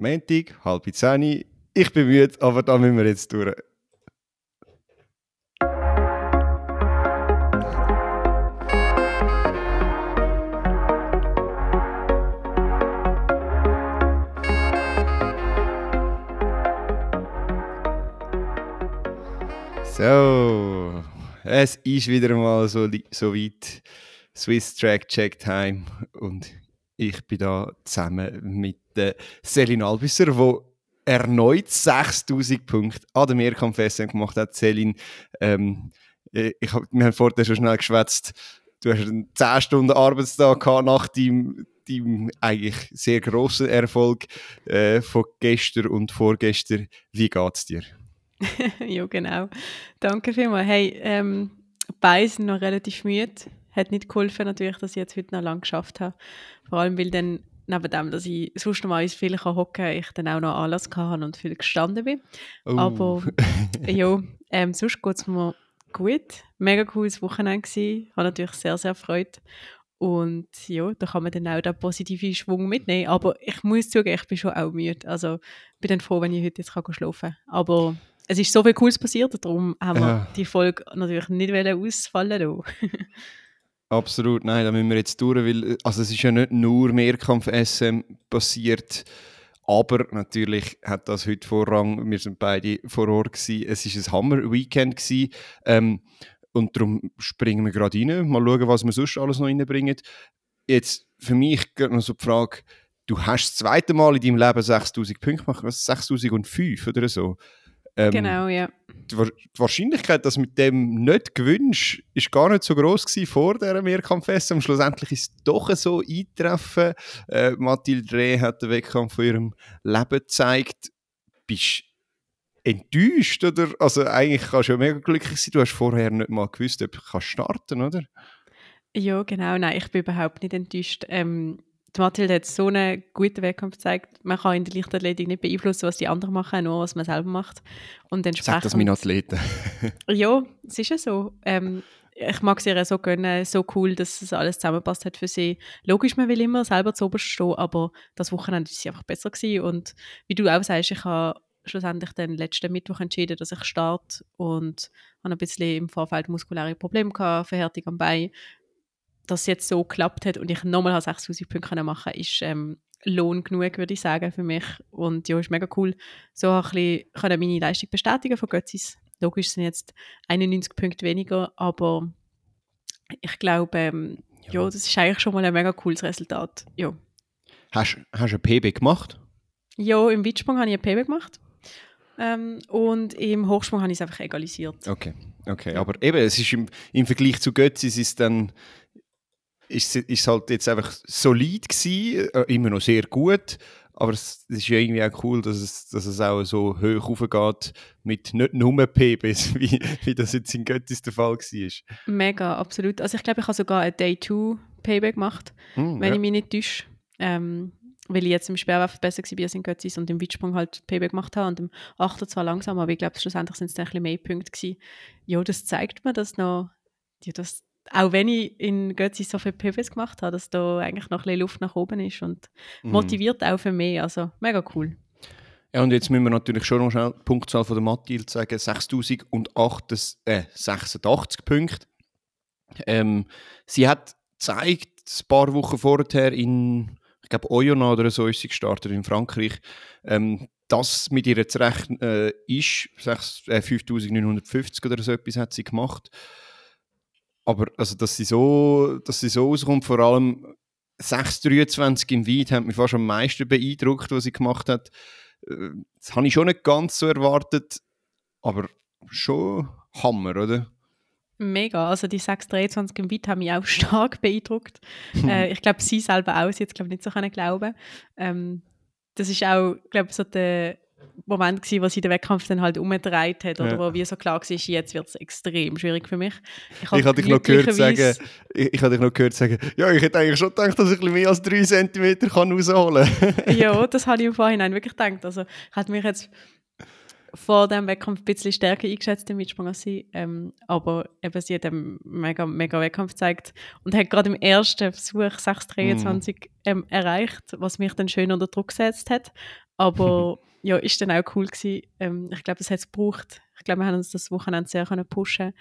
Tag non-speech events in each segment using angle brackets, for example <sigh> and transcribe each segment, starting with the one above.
Montag, halb zehn. Ich bin müde, aber da müssen wir jetzt durch. So, es ist wieder mal so, so weit. Swiss Track Check Time und ich bin da zusammen mit der Selin Albisser, die erneut 6000 Punkte an der Mehrkampf gemacht hat. Selin, ähm, ich hab, wir haben vorher schon schnell geschwätzt. Du hast einen 10 Stunden Arbeitstag gehabt nach deinem, deinem eigentlich sehr grossen Erfolg äh, von gestern und vorgestern. Wie geht es dir? <laughs> ja, genau. Danke vielmals. Hey, ähm, beide sind noch relativ müde. Hat nicht geholfen natürlich, dass ich jetzt heute noch lange geschafft habe. Vor allem, weil dann neben dem, dass ich sonst noch mal viel hocken kann, ich dann auch noch Anlass hatte und viel gestanden bin. Oh. Aber <laughs> ja, ähm, sonst geht es mir gut. Mega cooles Wochenende gewesen. Habe natürlich sehr, sehr gefreut. Und ja, da kann man dann auch den positiven Schwung mitnehmen. Aber ich muss zugeben, ich bin schon auch müde. Also bin dann froh, wenn ich heute jetzt schlafen kann. Aber es ist so viel Cooles passiert, darum haben wir ja. die Folge natürlich nicht ausfallen <laughs> Absolut, nein, da müssen wir jetzt durch, weil also es ist ja nicht nur Mehrkampf-SM passiert, aber natürlich hat das heute Vorrang. Wir sind beide vor Ort gewesen. Es ist ein Hammer-Weekend ähm, und darum springen wir gerade rein. Mal schauen, was wir sonst alles noch reinbringen. Jetzt für mich geht noch so die Frage, du hast das zweite Mal in deinem Leben 6000 Punkte gemacht, was 6005 oder so. Ähm, genau, ja. Die, Wahrscheinlichkeit, dass du mit dem nicht gewinnst, ist gar nicht so groß gewesen vor dieser Mehrkampf-SM. Schlussendlich ist es doch so eintreffen. Äh, Mathilde Reh hat den Wettkampf von ihrem Leben gezeigt. Bist enttäuscht, oder? Also eigentlich kannst du ja mega glücklich sein. Du hast vorher nicht mal gewusst, ob du starten oder? Ja, genau. Nein, ich bin überhaupt nicht enttäuscht. Ähm, die Mathilde hat so einen guten Wettkampf gezeigt. Man kann in der Leichtathletik nicht beeinflussen, was die anderen machen, nur was man selber macht. Und entsprechend, Sag das meine Athleten. <laughs> ja, es ist ja so. Ähm, ich mag es ihr so gönnen, so cool, dass es alles zusammenpasst hat für sie. Logisch, man will immer selber zu oberst stehen, aber das Wochenende war sie einfach besser gewesen. Und wie du auch sagst, ich habe schlussendlich den letzten Mittwoch entschieden, dass ich starte und habe ein bisschen im Vorfeld muskuläre Probleme gehabt, Verhärtung am Bein dass es jetzt so geklappt hat und ich nochmal 6000 Punkte machen kann, ist ähm, Lohn genug, würde ich sagen, für mich. Und ja, ist mega cool. So ein bisschen können meine Leistung bestätigen von Götzis. Logisch sind jetzt 91 Punkte weniger, aber ich glaube, ähm, ja. ja. das ist eigentlich schon mal ein mega cooles Resultat. Ja. Hast, hast du ein PB gemacht? Ja, im Weitsprung habe ich ein PB gemacht. Ähm, und im Hochsprung habe ich es einfach egalisiert. Okay, okay. Aber eben, es ist im, im Vergleich zu Götzis ist dann ist es halt jetzt einfach solid gewesen, äh, immer noch sehr gut, aber es, ist ja irgendwie auch cool, dass es, dass es auch so hoch aufgeht mit nicht nur PBs, <laughs> wie, wie das jetzt in Göttis der Fall war. Mega, absolut. Also ich glaube, ich habe sogar ein Day 2 PB gemacht, mm, wenn ja. ich mich nicht täusche. Ähm, weil ich jetzt im Sperrwerfen besser war als in Götzis und im Weitsprung halt PB gemacht habe und im Achter zwar langsam, aber ich glaube, schlussendlich sind es ein bisschen mehr Punkte gewesen. Ja, das zeigt mir, dass noch, ja, das, auch wenn ich in Götzi so viele PVs gemacht habe, dass da eigentlich noch ein bisschen Luft nach oben ist und mhm. motiviert auch für mich. Also mega cool. Ja, und jetzt müssen wir natürlich schon noch schnell die Punktzahl von der Mathilde sagen: 6086 äh, Punkte. Ähm, sie hat gezeigt, ein paar Wochen vorher in, ich glaube, Oyonnax oder so ist sie gestartet in Frankreich, ähm, das mit ihr zu rechnen äh, ist, 6, äh, 5950 oder so etwas hat sie gemacht. Aber also, dass sie so, dass sie so rauskommt, vor allem 6,23 im Weit, hat mich fast am meisten beeindruckt, was sie gemacht hat. Äh, das habe ich schon nicht ganz so erwartet, aber schon Hammer, oder? Mega, also die 6,23 im Weit haben mich auch <laughs> stark beeindruckt. äh, ich glaube, sie selber auch, sie hat es nicht so glauben ähm, Das ist auch, glaube so der Moment gewesen, wo sie den Wettkampf dann halt umgedreht hat oder ja. wo wie so klar war, jetzt wird es extrem schwierig für mich. Ich, hatte dich noch gehört sagen, ich, ich hatte dich noch gehört sagen, ja, ich hätte eigentlich schon gedacht, dass ich mehr als 3 cm kann rausholen kann. ja, das habe ich im Vorhinein wirklich gedacht. Also ich hatte mich jetzt vor dem Wettkampf ein bisschen stärker eingeschätzt im Weitsprung als sie. Ähm, aber eben, sie hat einen mega, mega Wettkampf gezeigt und hat gerade im ersten Versuch 6,23 mm. ähm, erreicht, was mich dann schön unter Druck gesetzt hat. Aber <laughs> ja, ist dann auch cool gewesen. Ähm, ich glaube, das hat es gebraucht. Ich glaube, wir haben uns das Wochenende sehr können pushen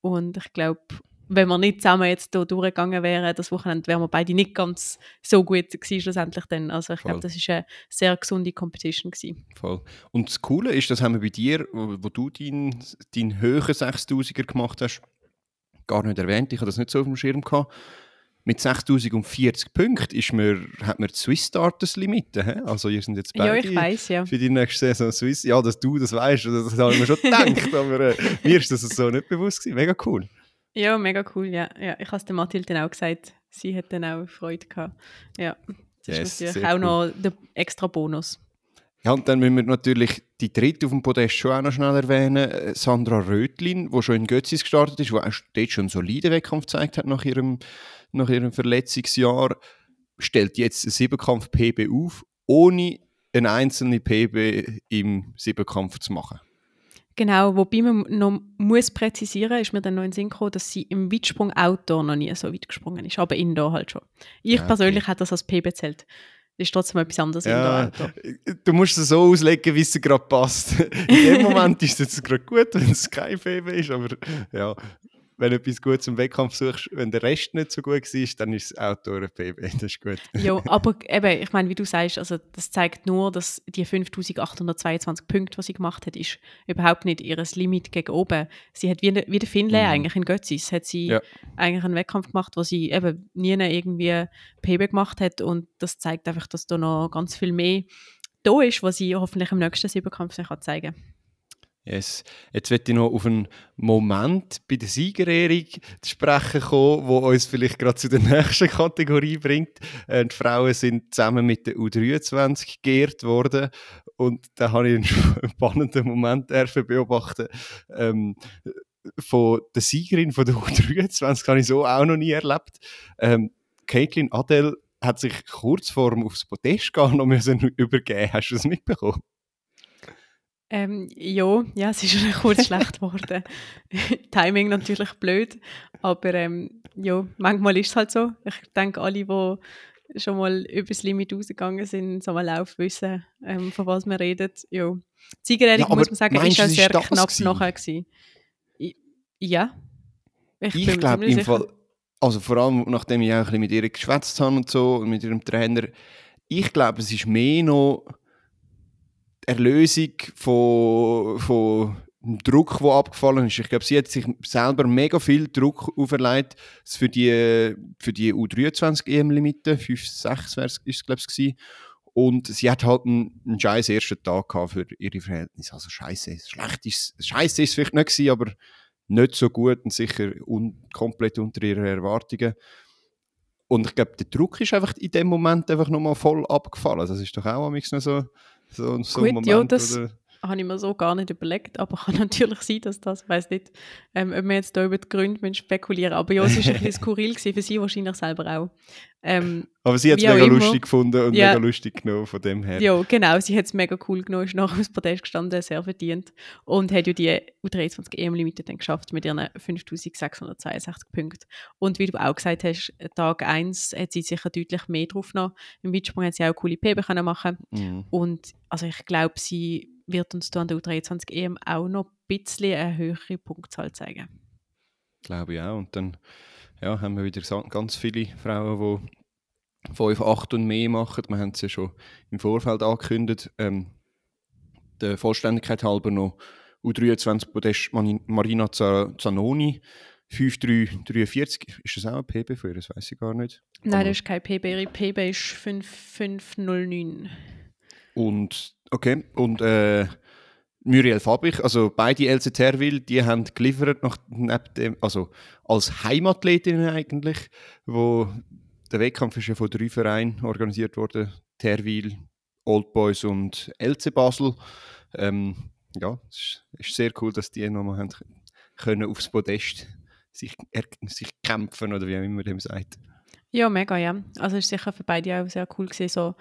und ich glaube, wenn wir nicht zusammen jetzt hier durchgegangen wären, das Wochenende, wären wir beide nicht ganz so gut gewesen schlussendlich dann. Also ich glaube, das ist eine sehr gesunde Competition gewesen. Voll. Und das Coole ist, das haben wir bei dir, wo, du deinen dein höheren 6000er gemacht hast, gar nicht erwähnt, ich habe das nicht so auf dem Schirm gehabt. Mit 6040 Punkten ist man, hat man die Swiss Starters Limite. He? Also ihr sind jetzt beide ja, ich weiss, ja. für die nächste Saison Swiss. Ja, dass du das weißt, das habe ich mir schon gedacht, <laughs> aber äh, mir ist das so nicht bewusst gewesen. Mega cool. Ja, mega cool, ja. ja ich habe es der Mathilde auch gesagt. Sie hat dann auch Freude gehabt. Ja, das yes, ist natürlich auch cool. noch der extra Bonus. Ja, und dann müssen wir natürlich die dritte auf dem Podest schon auch noch schnell erwähnen. Äh, Sandra Rötlin, die schon in Götzis gestartet ist, die auch dort schon einen soliden Wettkampf gezeigt hat nach ihrem, nach ihrem Verletzungsjahr, stellt jetzt einen Siebenkampf PB auf, ohne eine einzelne PB im Siebenkampf zu machen. Genau, wobei man noch muss präzisieren, ist mir dann noch in den Sinn gekommen, dass sie im Weitsprung Outdoor noch nie so weit gesprungen ist, aber Indoor halt schon. Ich okay. persönlich hätte das als PB zählt. Das ist trotzdem etwas anderes ja, Indoor Du musst es so auslegen, wie es dir gerade passt. <laughs> In dem Moment ist es gerade gut, wenn es kein PB ist, aber ja, wenn du etwas gut zum Wettkampf suchst, wenn der Rest nicht so gut war, dann ist das Auto ein PB, das ist gut. ja, <laughs> aber eben, ich meine, wie du sagst, also das zeigt nur, dass die 5822 Punkte, die sie gemacht hat, ist überhaupt nicht ihr Limit gegen oben. Sie hat wie, wie der Finlay mhm. eigentlich in Götzis, hat sie ja. eigentlich einen Wettkampf gemacht, wo sie eben nie irgendwie PB gemacht hat und das zeigt einfach, dass da noch ganz viel mehr da ist, was sie hoffentlich im nächsten Siebenkampf zeigen kann. Yes. Jetzt möchte ich noch auf einen Moment bei der Siegerehrung zu sprechen kommen, wo uns vielleicht gerade zu der <laughs> nächsten Kategorie bringt. Äh, die Frauen sind zusammen mit der U23 geehrt worden und da habe ich einen <laughs> spannenden Moment beobachten. Ähm, von der Siegerin von der U23 habe ich so auch noch nie erlebt. Ähm, Caitlin Adel hat sich kurz vor aufs Podest gehen noch müssen <laughs> übergeben. Hast du das mitbekommen? Ähm, ja, ja, es ist <laughs> schon kurz schlecht geworden. <laughs> Timing natürlich blöd, aber ähm, ja, manchmal ist es halt so. Ich denke, alle, die schon mal über das Limit rausgegangen sind, so mal Lauf wissen, ähm, von was wir reden. Ja. Die Siegerehrung, ja, muss man sagen, ist auch sehr knapp gewesen? nachher. Gewesen. Ja. Ich, ich glaube im Fall, also vor allem nachdem ich auch ein bisschen mit ihr geschwätzt habe und so, und mit ihrem Trainer, ich glaube, es ist mehr noch Erlösung von, von Druck, der abgefallen ist. Ich glaube, sie hat sich selber mega viel Druck auferlegt für die, für die U23-EM-Limite. 5, 6 war es, glaube ich. Und sie hat halt einen, einen scheiß ersten Tag gehabt für ihre Verhältnisse. Also scheiße, schlecht ist scheiße ist vielleicht nicht gewesen, aber nicht so gut und sicher un, komplett unter ihren Erwartungen. Und ich glaube, der Druck ist einfach in dem Moment einfach nochmal voll abgefallen. Das ist doch auch noch so so, so Gut, Moment, ja, das oder? Habe ich mir so gar nicht überlegt, aber <laughs> kann natürlich sein, dass das, ich weiß nicht, ähm, ob wir jetzt da über die Gründe spekulieren aber ja, es war ein bisschen skurril gewesen, für sie wahrscheinlich selber auch. Ähm, aber sie hat es mega lustig gefunden und ja, mega lustig genommen von dem her. Ja, genau, sie hat es mega cool genommen, ist nachher aufs Podest gestanden, sehr verdient und hat ja die U23 EM-Limite dann geschafft mit ihren 5662 Punkten. Und wie du auch gesagt hast, Tag 1 hat sie sicher deutlich mehr drauf noch. Im Weitsprung hat sie auch coole PB können machen mhm. und also ich glaube, sie wird uns da an der U23 EM auch noch ein bisschen eine höhere Punktzahl zeigen. Glaube ich auch. Und dann ja, haben wir wieder ganz viele Frauen, die 5, 8 und mehr machen. Wir haben es ja schon im Vorfeld angekündigt. Ähm, der Vollständigkeit halber noch U23 Podest Marina Zanoni 5343. Ist das auch ein PB für ihr? Das weiß ich gar nicht. Nein, das ist kein PB. Ihre PB ist 5509. Und, okay, und äh, Muriel Fabich, also beide LC Terwil, die haben geliefert nach, neben dem, also als Heimathletinnen eigentlich, wo der Wettkampf ist ja von drei Vereinen organisiert worden, Terwil, Old Boys und LC Basel. Ähm, ja, es ist, ist, sehr cool, dass die nochmal haben können aufs Podest sich, er, sich kämpfen oder wie man dem sagt. Ja, mega, ja. Also es war sicher für beide auch sehr cool gewesen, so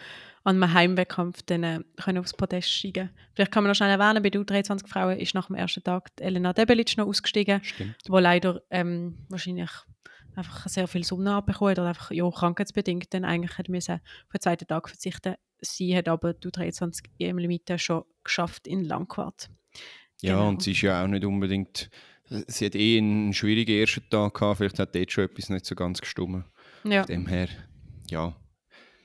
an einem Heimwettkampf dann äh, können aufs Podest steigen Vielleicht kann man noch schnell erwähnen, bei der U23 Frauen ist nach dem ersten Tag Elena Debelic noch ausgestiegen, Stimmt. wo leider ähm, wahrscheinlich einfach sehr viel Sonne abbekommen hat oder einfach ja, krankheitsbedingt dann eigentlich hat müssen auf den zweiten Tag verzichten. Sie hat aber die U23 EM-Limite schon geschafft in Langquart. Ja, Genau. und sie ist ja auch nicht unbedingt. Sie hat eh einen schwierigen ersten Tag gehabt, vielleicht hat dort schon etwas nicht so ganz gestummen. Ja. Von dem her, ja,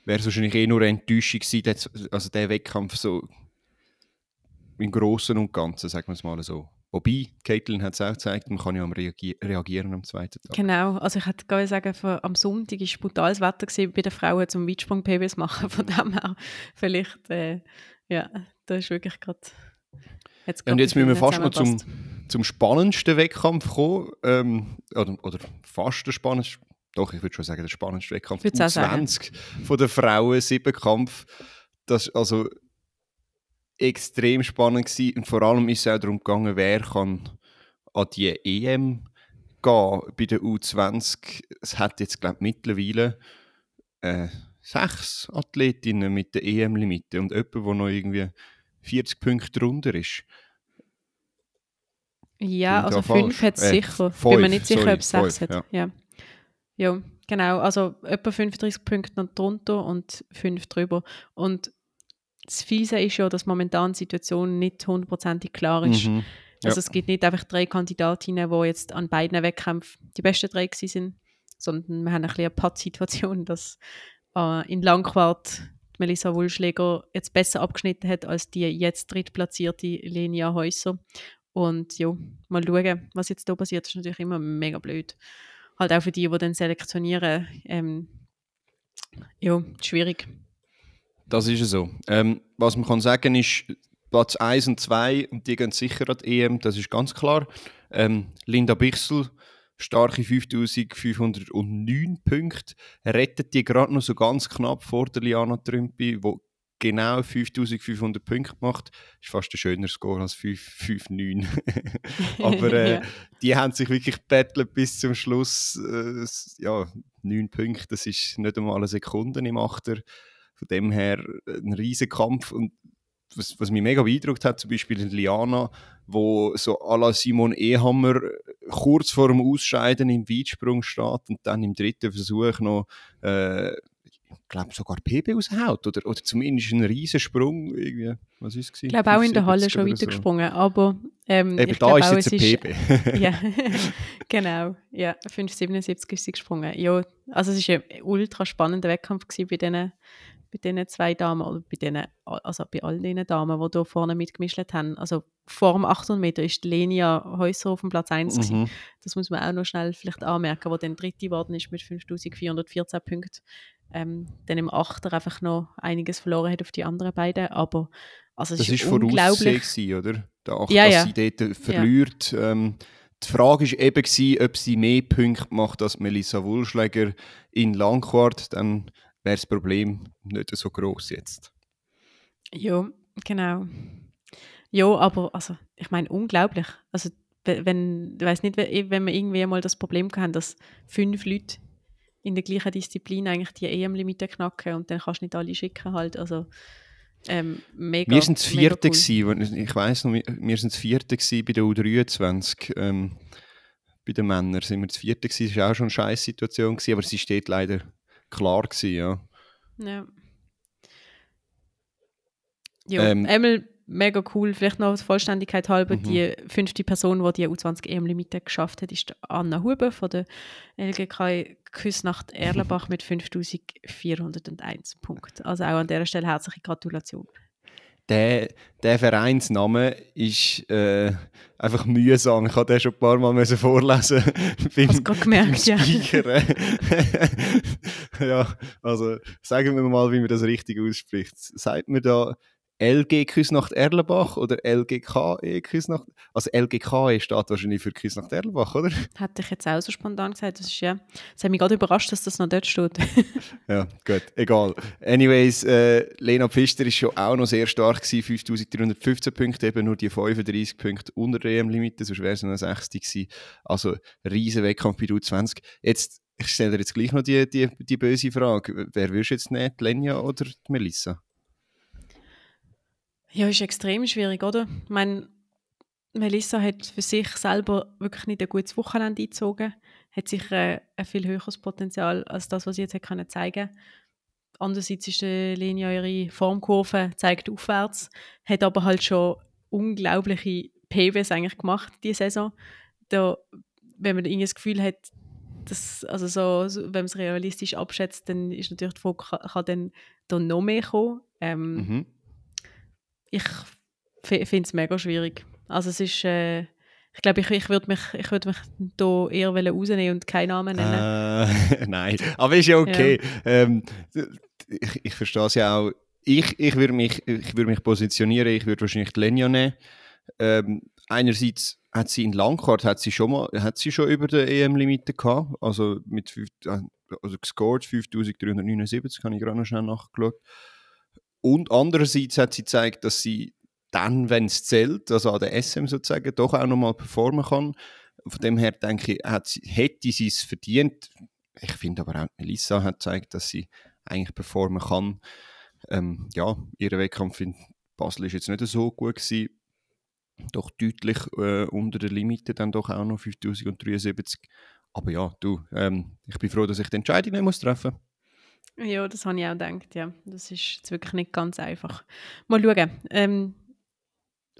wäre es wahrscheinlich eh nur eine Enttäuschung gewesen, also der Wettkampf so im Großen und Ganzen, sagen wir es mal so. Wobei, Caitlin hat es auch gezeigt, man kann ja am reagi reagieren am zweiten Tag. Genau, also ich hätte gerade sagen, für, am Sonntag war brutales Wetter gewesen, bei den Frauen zum Weitsprung-PBs machen, von dem her vielleicht, äh, ja, da ist wirklich gerade... Ja, und jetzt müssen wir fast noch zum, zum spannendsten Wettkampf kommen. Ähm, oder, oder fast der spannendste. Doch, ich würde schon sagen, der spannendste Wettkampf. Würd's auch sagen. U20 von der Frauen, Siebenkampf. Das ist also extrem spannend gewesen. Und vor allem ist es auch darum gegangen, wer kann an die EM gehen bei der U20. Es hat jetzt, glaube ich, mittlerweile äh, sechs Athletinnen mit der EM-Limite und jemand, der noch irgendwie 40 Punkte drunter ist. Ja, ich also fünf hat es Äh, sicher. fünf, Bin mir nicht sicher, sorry, ob es sechs fünf, hat. Ja. ja, genau. Also etwa 35 Punkte noch drunter und fünf drüber. Und das Fiese ist ja, dass momentan die Situation nicht hundertprozentig klar ist. Mhm. Also Ja. es gibt nicht einfach drei Kandidatinnen, die jetzt an beiden Wettkämpfen die besten drei gewesen sind, sondern wir haben ein bisschen eine Pattsituation, dass äh, in Langquart Melissa Wulschläger jetzt besser abgeschnitten hat als die jetzt drittplatzierte Lenia Häuser. Und ja, mal schauen, was jetzt da passiert, ist natürlich immer mega blöd. Halt auch für die, die dann selektionieren, ähm, ja, schwierig. Das ist so. Ähm, was man kann sagen ist, Platz 1 und 2, und die gehen sicher an die EM, das ist ganz klar. Ähm, Linda Bichsel, starke 5509 Punkte, rettet die gerade noch so ganz knapp vor der Liana Trümpi, wo genau 5500 Punkte macht. Ist fast ein schöner Score als 559. <laughs> Aber äh, Ja. die haben sich wirklich bettelt bis zum Schluss. Äh, ja, 9 Punkte, das ist nicht einmal eine Sekunde im Achter. Von dem her äh, ein riesen Kampf. Und was, was mich mega beeindruckt hat, zum Beispiel in Liana, wo so à la Simon Ehammer äh, kurz vor dem Ausscheiden im Weitsprung steht und dann im dritten Versuch noch, äh, glaube sogar PB raushaut. Oder, oder zumindest einen riesen Sprung. Irgendwie. Was ist es? Ich glaube auch in der Halle schon weitergesprungen, aber ähm, Eben ich da ist auch, jetzt ein PB. <laughs> ja, <laughs> genau. Ja, 5,77 ist sie gesprungen. Ja, also es war ein ultra spannender Wettkampf gewesen bei diesen bei diesen zwei Damen, oder bei denen, also bei all diesen Damen, die hier vorne mitgemischt haben. Also vor dem 800 Meter ist Lenia Häuser auf dem Platz 1 gewesen. Mhm. Das muss man auch noch schnell vielleicht anmerken, wo dann dritte geworden ist mit 5414 Punkten. Ähm, dann im Achter einfach noch einiges verloren hat auf die anderen beiden. Aber also es Das ist voraussehen, unglaublich. gewesen, oder? Der Acht, Ja, dass ja. sie dort verliert. Ähm, die Frage war eben, gewesen, ob sie mehr Punkte macht als Melissa Wulschläger in Langquart. Dann wäre das Problem nicht so groß jetzt. Ja, genau. Ja, aber also, ich meine, unglaublich. Also, we- wenn, ich weiß nicht, we- wenn wir irgendwie mal das Problem haben, dass fünf Leute in der gleichen Disziplin eigentlich die EM-Limite knacken und dann kannst du nicht alle schicken halt. Also, ähm, mega, wir sind das Vierte, cool. gewesen, ich weiss noch, wir sind das Vierte gewesen bei der U23. Ähm, bei den Männern sind wir das Vierte gewesen. Das war auch schon eine scheiß Situation, gewesen, aber sie steht leider klar gewesen, ja. Ja. Ja, Ähm, einmal mega cool. Vielleicht noch Vollständigkeit halber, Mhm. die fünfte Person, die die U20 EM-Limite geschafft hat, ist Anna Huber von der LGK Küsnacht Erlenbach <laughs> mit 5401 Punkten. Also auch an dieser Stelle herzliche Gratulation. Der, der Vereinsname ist äh, einfach mühsam. Ich habe den schon ein paar Mal müssen vorlesen <laughs> beim, Hast gerade gemerkt, ja. <laughs> ja, also sagen wir mal, wie man das richtig ausspricht. Sagt man da LG Küsnacht Erlenbach oder LGKE Küsnacht? Also LGKE steht wahrscheinlich für Küsnacht Erlenbach, oder? <laughs> Hätte ich jetzt auch so spontan gesagt. Das, ist, ja, das hat mich gerade überrascht, dass das noch dort steht. <laughs> Ja, gut, egal. Anyways, äh, Lena Pfister ist schon auch noch sehr stark gewesen, 5315 Punkte, eben nur die 35 Punkte unter der EM-Limite, sonst wäre es noch 60 gewesen. Also, riesen Wettkampf bei U20. Jetzt, ich stelle dir jetzt gleich noch die, die, die böse Frage. Wer würdest du jetzt nehmen, Lenja oder Melissa? Ja, ist extrem schwierig, oder? Ich meine, Melissa hat für sich selber wirklich nicht ein gutes Wochenende eingezogen, hat sicher ein viel höheres Potenzial als das, was sie jetzt hat zeigen Andererseits ist die Linie ihre Formkurve zeigt aufwärts, hat aber halt schon unglaubliche PWs eigentlich gemacht diese Saison. Da, wenn man irgendwie das Gefühl hat, dass, also so, so wenn man es realistisch abschätzt, dann ist natürlich die Frage, kann, kann dann da noch mehr kommen? Ähm, Mhm. Ich finde es mega schwierig. Also es ist, äh, ich glaube, ich, ich würde mich, ich würd mich da eher rausnehmen und keinen Namen nennen. Äh, <laughs> nein, aber ist ja okay. Ähm, ich, ich verstehe es ja auch. Ich, ich würde mich, ich würd mich positionieren, ich würde wahrscheinlich Lenja nehmen. Ähm, einerseits hat sie in Langkart hat sie schon mal hat sie schon über der EM-Limite gehabt, also mit fünf, äh, also gescored 5379, habe ich gerade noch schnell nachgeschaut. Und andererseits hat sie gezeigt, dass sie dann, wenn es zählt, also an der SM sozusagen, doch auch nochmal performen kann. Von dem her denke ich, sie, hätte sie es verdient. Ich finde aber auch, Melissa hat gezeigt, dass sie eigentlich performen kann. Ähm, ja, ihr Wettkampf in Basel ist jetzt nicht so gut gewesen. Doch deutlich äh, unter der Limite, dann doch auch noch 5073. Aber ja, du, ähm, ich bin froh, dass ich die Entscheidung nicht muss treffen Ja, das habe ich auch gedacht, ja. Das ist jetzt wirklich nicht ganz einfach. Mal schauen. Ähm,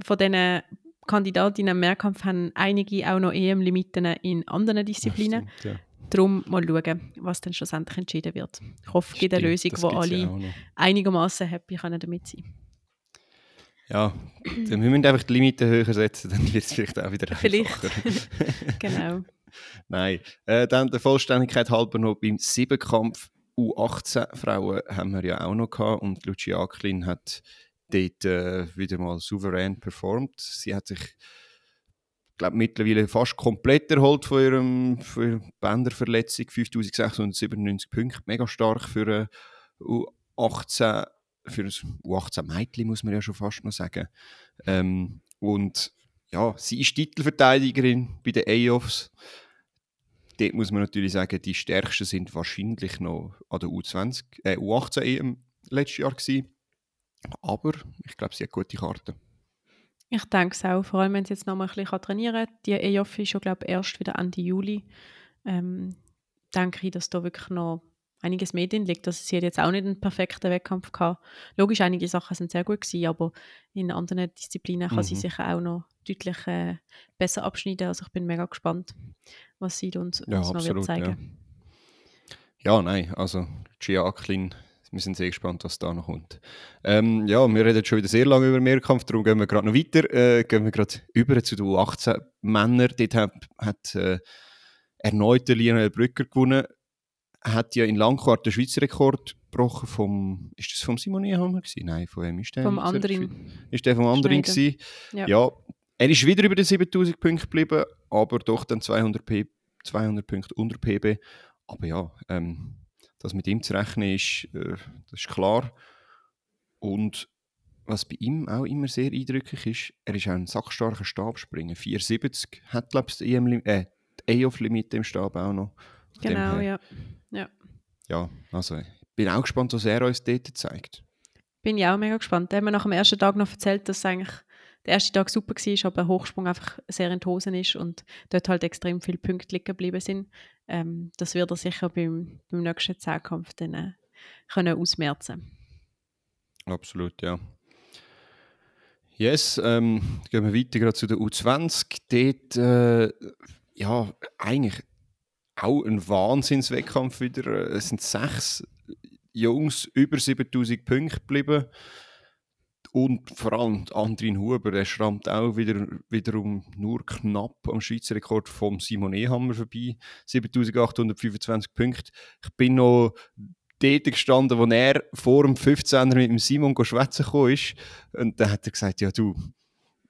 von diesen Kandidatinnen im Mehrkampf haben einige auch noch EM-Limiten in anderen Disziplinen. Stimmt, ja. Darum mal schauen, was dann schlussendlich entschieden wird. Ich hoffe, es gibt eine Lösung, wo ja alle noch. einigermaßen happy können damit sein Ja, dann wir müssen einfach die Limite höher setzen, dann wird es vielleicht auch wieder Vielleicht. einfacher. <laughs> Genau. <laughs> Nein. Äh, dann der Vollständigkeit halber noch beim Siebenkampf U18 Frauen haben wir ja auch noch gehabt und Lucia Aklin hat dort äh, wieder mal souverän performt. Sie hat sich, glaube mittlerweile fast komplett erholt von ihrem, von ihrer Bänderverletzung, 5697 Punkte, mega stark für eine U18 für ein U18-Mädchen, muss man ja schon fast noch sagen. Ähm, und ja, sie ist Titelverteidigerin bei den A-Offs. Dort muss man natürlich sagen, die Stärksten sind wahrscheinlich noch an der U20, äh, U18 EM letztes Jahr gewesen. Aber ich glaube, sie hat gute Karten. Ich denke es auch, vor allem wenn sie jetzt noch mal ein bisschen trainieren kann. Die EOF ist schon, glaube ich, erst wieder Ende Juli. Ähm, denke ich, dass da wirklich noch einiges mehr drin liegt. Also sie hat jetzt auch nicht einen perfekten Wettkampf gehabt. Logisch, einige Sachen sind sehr gut gewesen, aber in anderen Disziplinen kann sie Mhm. sich auch noch deutlich äh, besser abschneiden. Also ich bin mega gespannt, was sie uns, uns Ja, noch wird absolut, zeigen. Ja, nein, also Gia Aklin, wir sind sehr gespannt, was da noch kommt. Ähm, ja, wir reden schon wieder sehr lange über Mehrkampf, darum gehen wir gerade noch weiter. Äh, gehen wir gerade über zu den U18 Männern. Dort hat, hat äh, erneut der Lionel Brücker gewonnen. Hat ja in Langquart den Schweizer Rekord gebrochen vom, ist das vom Simon Ehammer gewesen? Nein, von wem ist der? Vom anderen. Ist der vom anderen gewesen? Ja. Ja, er ist wieder über den 7000 Punkte geblieben, aber doch dann 200, P 200 Punkte unter PB. Aber ja, ähm, das mit ihm zu rechnen ist, äh, das ist klar. Und was bei ihm auch immer sehr eindrücklich ist, er ist auch ein sackstarker Stabspringer. 470 hat, glaube ich, die EM äh, die AOF-Limite im Stab auch noch. Genau, her, ja. ja. also ich bin auch gespannt, was er uns dort zeigt. Bin ich auch mega gespannt. Da haben wir nach dem ersten Tag noch erzählt, dass eigentlich der erste Tag super war, aber Hochsprung einfach sehr in Hosen ist und dort halt extrem viele Punkte liegen geblieben sind. Ähm, das wird er sicher beim, beim nächsten Zehnkampf dann äh, können ausmerzen. Absolut, ja. Yes, ähm, gehen wir weiter gerade zu der U20. Dort, äh, ja, eigentlich auch ein Wahnsinnswettkampf wieder. Es sind sechs Jungs über 7000 Punkte geblieben. Und vor allem Andrin Huber, der schrammt auch wieder, wiederum nur knapp am Schweizer Rekord vom Simon Ehammer vorbei. 7825 Punkte. Ich bin noch dort gestanden, wo er vor dem 15er mit dem Simon schwätzen ist. Und dann hat er gesagt, ja du,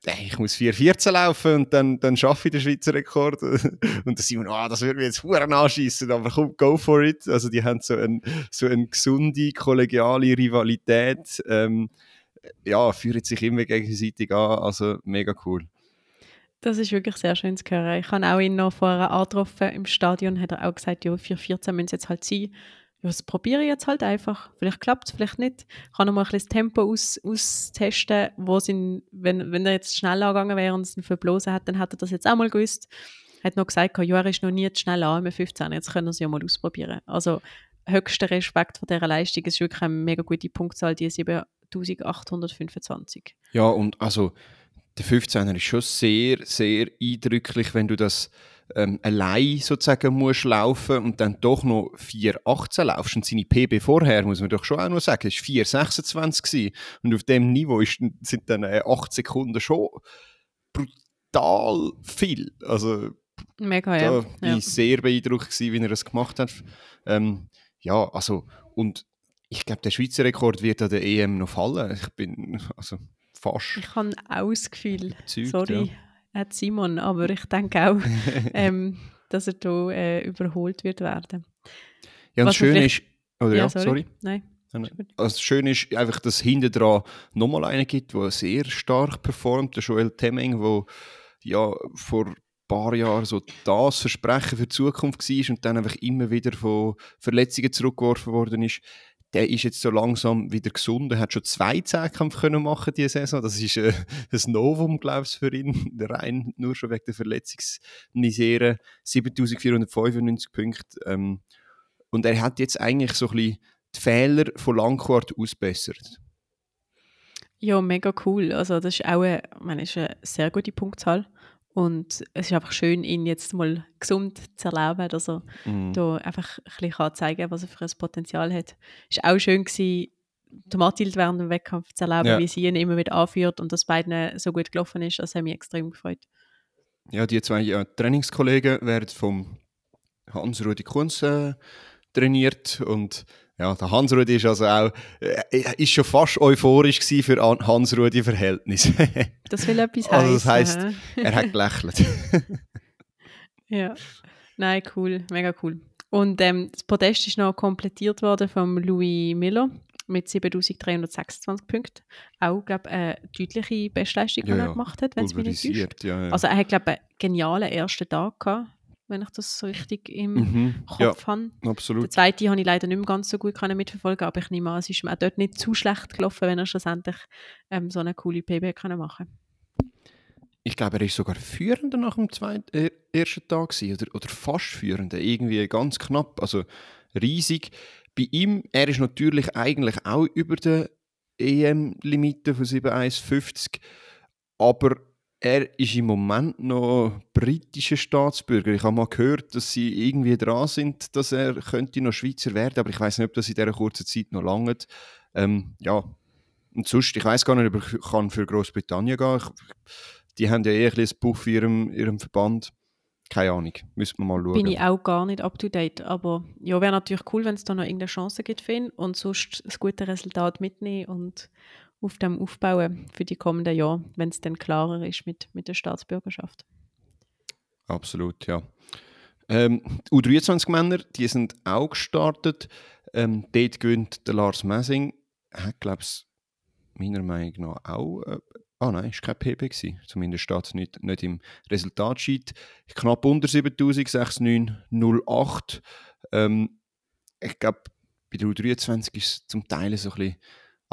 ey, ich muss 4,14 laufen und dann, dann schaffe ich den Schweizer Rekord. <laughs> Und der Simon, ah, das würde mich jetzt Huren anschießen, aber komm, go for it. Also die haben so, ein, so eine gesunde, kollegiale Rivalität. Ähm, ja, führen sich immer gegenseitig an, also mega cool. Das ist wirklich sehr schön zu hören. Ich habe auch ihn noch vorher angetroffen im Stadion, hat er auch gesagt, ja, 4,14 müssen es jetzt halt sein. Ja, das probiere ich jetzt halt einfach. Vielleicht klappt es, vielleicht nicht. Ich kann noch mal ein bisschen das Tempo aus, austesten, wo sind, wenn, wenn er jetzt schnell angegangen wäre und es einen verblosen hat, dann hat er das jetzt auch mal gewusst. Er hat noch gesagt, ja, er ist noch nie zu schnell an mit 15, jetzt können wir es ja mal ausprobieren. Also höchster Respekt vor dieser Leistung. Es ist wirklich eine mega gute Punktzahl, die 7825. Ja, und also der 15er ist schon sehr, sehr eindrücklich, wenn du das ähm, allein sozusagen musst laufen und dann doch noch 4,18 laufst. Und seine PB vorher, muss man doch schon auch noch sagen, ist 4,26 Und auf dem Niveau ist, sind dann äh, 8 Sekunden schon brutal viel. Also Mega, da ja. bin ja. ich sehr beeindruckt gewesen, wie er das gemacht hat. Ähm, ja, also und ich glaube, der Schweizer Rekord wird an der EM noch fallen. Ich bin also fast Ich habe auch das Gefühl, überzeugt. sorry, hat Simon, aber ich denke auch, <laughs> ähm, dass er hier äh, überholt wird werden. Ja, und was das Schöne vielleicht- ist, oder ja, sorry. sorry. Nein. Also das Schöne ist einfach, dass hinten dran nochmal einen gibt, der sehr stark performt, der Joel Temming, der ja vor ein paar Jahren so das Versprechen für die Zukunft war und dann einfach immer wieder von Verletzungen zurückgeworfen worden ist. Der ist jetzt so langsam wieder gesund. Er hat schon zwei Zehnkämpfe können machen diese Saison. Das ist äh, ein Novum, glaube ich, für ihn. <laughs> Rein nur schon wegen der Verletzungsmisere. 7495 Punkte. Ähm, und er hat jetzt eigentlich so ein bisschen die Fehler von Langquart ausbessert. Ja, mega cool. Also das ist auch eine, ich meine, ist eine sehr gute Punktzahl. Und es ist einfach schön, ihn jetzt mal gesund zu erleben, dass er Mhm. da einfach ein bisschen kann zeigen was er für ein Potenzial hat. Es war auch schön, gewesen, Mathilde während dem Wettkampf zu erleben, Ja. wie sie ihn immer wieder anführt und dass beiden so gut gelaufen ist. Das hat mich extrem gefreut. Ja, die zwei äh, Trainingskollegen werden vom Hans-Rudi Kunz äh, trainiert und ja, der Hans-Rudi ist also auch äh, ist schon fast euphorisch für An- Hans-Rudi Verhältnis. <laughs> Das will etwas Also das heisst- er hat gelächelt. <laughs> Ja, nein, cool, mega cool. Und ähm, das Podest ist noch komplettiert worden von Louis Miller mit 7326 Punkten. Auch, glaube ich, eine deutliche Bestleistung, die Ja, er gemacht hat, wenn es mich nicht täuscht. Ja, ja. Also er hat, glaube ich, einen genialen ersten Tag gehabt, wenn ich das so richtig im mhm. ja, Kopf habe. Den absolut. zweiten habe ich leider nicht mehr ganz so gut können mitverfolgen, aber ich nehme an, es ist ihm auch dort nicht zu schlecht gelaufen, wenn er schlussendlich ähm, so eine coole PB können machen Ich glaube, er ist sogar Führender nach dem zweiten, äh, ersten Tag gewesen, oder, oder fast Führender, irgendwie ganz knapp, also riesig. Bei ihm, er ist natürlich eigentlich auch über der EM-Limite von 7,150, aber er ist im Moment noch britischer Staatsbürger. Ich habe mal gehört, dass sie irgendwie dran sind, dass er könnte noch Schweizer werden, aber ich weiß nicht, ob das in dieser kurzen Zeit noch langt. Ähm, ja, und sonst, ich weiß gar nicht, ob er kann für Großbritannien gehen. Ich, die haben ja eh ein bisschen Buff in ihrem, ihrem Verband. Keine Ahnung, müssen wir mal schauen. Bin ich auch gar nicht up to date. Aber ja, wäre natürlich cool, wenn es da noch irgendeine Chance gibt für ihn und sonst ein gutes Resultat mitnehmen und auf dem aufbauen für die kommenden Jahre, wenn es dann klarer ist mit, mit der Staatsbürgerschaft. Absolut, ja. Ähm, die U23-Männer, die sind auch gestartet. Ähm, dort gewinnt der Lars Messing. Hat, glaube ich, meiner Meinung nach auch. Äh, ah nein, ist kein PB gewesen. Zumindest steht es nicht, nicht im Resultatsheet. Knapp unter 7000, 6908. Ähm, ich glaube, bei der U23 ist es zum Teil so ein bisschen.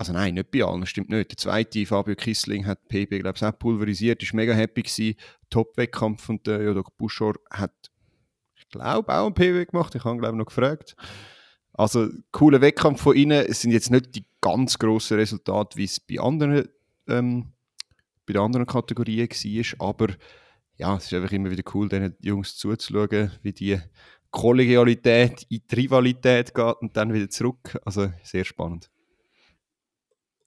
Also nein, nicht bei allen, stimmt nicht. Der zweite, Fabio Kissling, hat PB, glaube ich, auch pulverisiert, ist mega happy gewesen. Top-Wettkampf und der Jodok Buschor hat, ich glaube, auch einen PB gemacht. Ich habe, glaube ich, noch gefragt. Also, cooler Wettkampf von ihnen. Es sind jetzt nicht die ganz grossen Resultate, wie es bei anderen, ähm, bei den anderen Kategorien war, aber ja, es ist einfach immer wieder cool, diesen Jungs zuzuschauen, wie die Kollegialität in die Rivalität geht und dann wieder zurück. Also, sehr spannend.